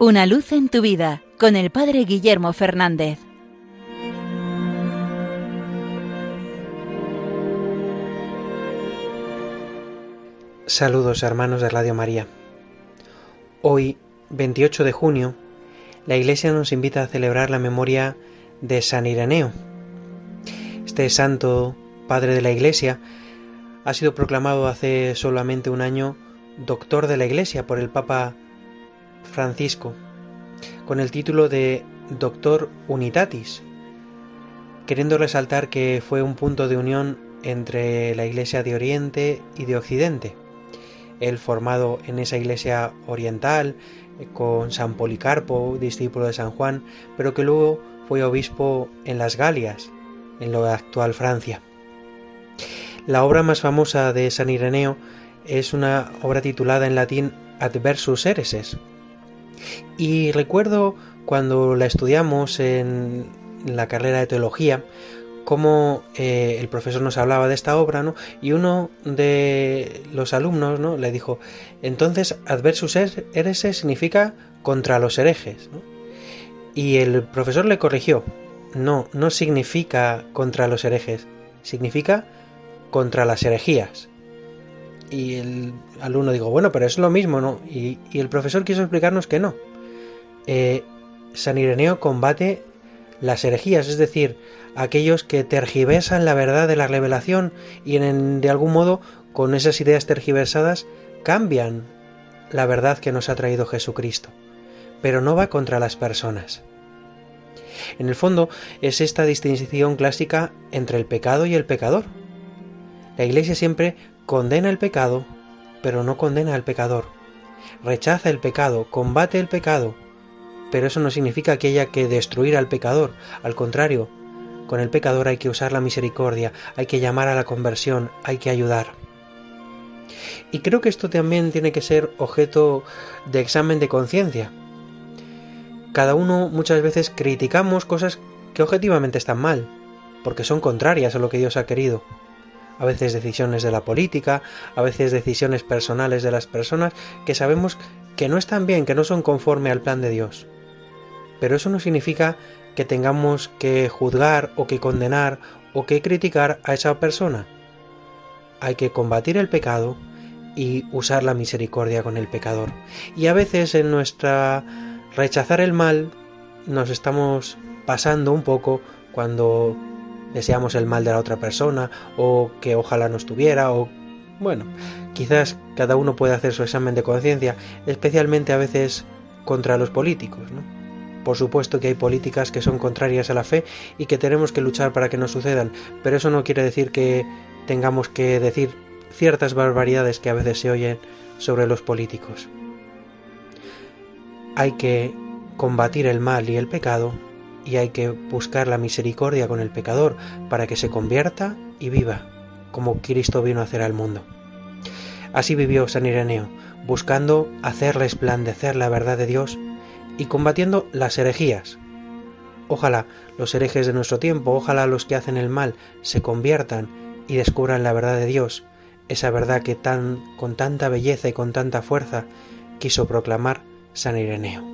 Una luz en tu vida con el Padre Guillermo Fernández. Saludos hermanos de Radio María. Hoy, 28 de junio, la Iglesia nos invita a celebrar la memoria de San Ireneo. Este santo padre de la Iglesia ha sido proclamado hace solamente un año doctor de la Iglesia por el Papa Francisco, con el título de Doctor Unitatis, queriendo resaltar que fue un punto de unión entre la Iglesia de Oriente y de Occidente. Él formado en esa Iglesia oriental, con San Policarpo, discípulo de San Juan, pero que luego fue obispo en las Galias, en lo actual Francia. La obra más famosa de San Ireneo es una obra titulada en latín Adversus Hereses. Y recuerdo cuando la estudiamos en la carrera de teología, cómo eh, el profesor nos hablaba de esta obra, ¿no? Y uno de los alumnos, ¿no? Le dijo, entonces adversus hereses significa contra los herejes, Y el profesor le corrigió, no, no significa contra los herejes, significa contra las herejías. Y el alumno dijo, bueno, pero es lo mismo, ¿no? Y, el profesor quiso explicarnos que no. Eh, San Ireneo combate las herejías, es decir, aquellos que tergiversan la verdad de la revelación y en, de algún modo con esas ideas tergiversadas cambian la verdad que nos ha traído Jesucristo. Pero no va contra las personas. En el fondo es esta distinción clásica entre el pecado y el pecador. La Iglesia siempre condena el pecado, pero no condena al pecador. Rechaza el pecado, combate el pecado, pero eso no significa que haya que destruir al pecador. Al contrario, con el pecador hay que usar la misericordia, hay que llamar a la conversión, hay que ayudar. Y creo que esto también tiene que ser objeto de examen de conciencia. Cada uno muchas veces criticamos cosas que objetivamente están mal, porque son contrarias a lo que Dios ha querido a veces decisiones de la política, a veces decisiones personales de las personas que sabemos que no están bien, que no son conforme al plan de Dios. Pero eso no significa que tengamos que juzgar o que condenar o que criticar a esa persona. Hay que combatir el pecado y usar la misericordia con el pecador. Y a veces en nuestra rechazar el mal nos estamos pasando un poco cuando deseamos el mal de la otra persona o que ojalá no estuviera o bueno, quizás cada uno puede hacer su examen de conciencia, especialmente a veces contra los políticos, ¿no? Por supuesto que hay políticas que son contrarias a la fe y que tenemos que luchar para que no sucedan, pero eso no quiere decir que tengamos que decir ciertas barbaridades que a veces se oyen sobre los políticos. Hay que combatir el mal y el pecado y hay que buscar la misericordia con el pecador para que se convierta y viva, como Cristo vino a hacer al mundo. Así vivió San Ireneo, buscando hacer resplandecer la verdad de Dios y combatiendo las herejías. Ojalá los herejes de nuestro tiempo, ojalá los que hacen el mal se conviertan y descubran la verdad de Dios, esa verdad que tan con tanta belleza y con tanta fuerza quiso proclamar San Ireneo.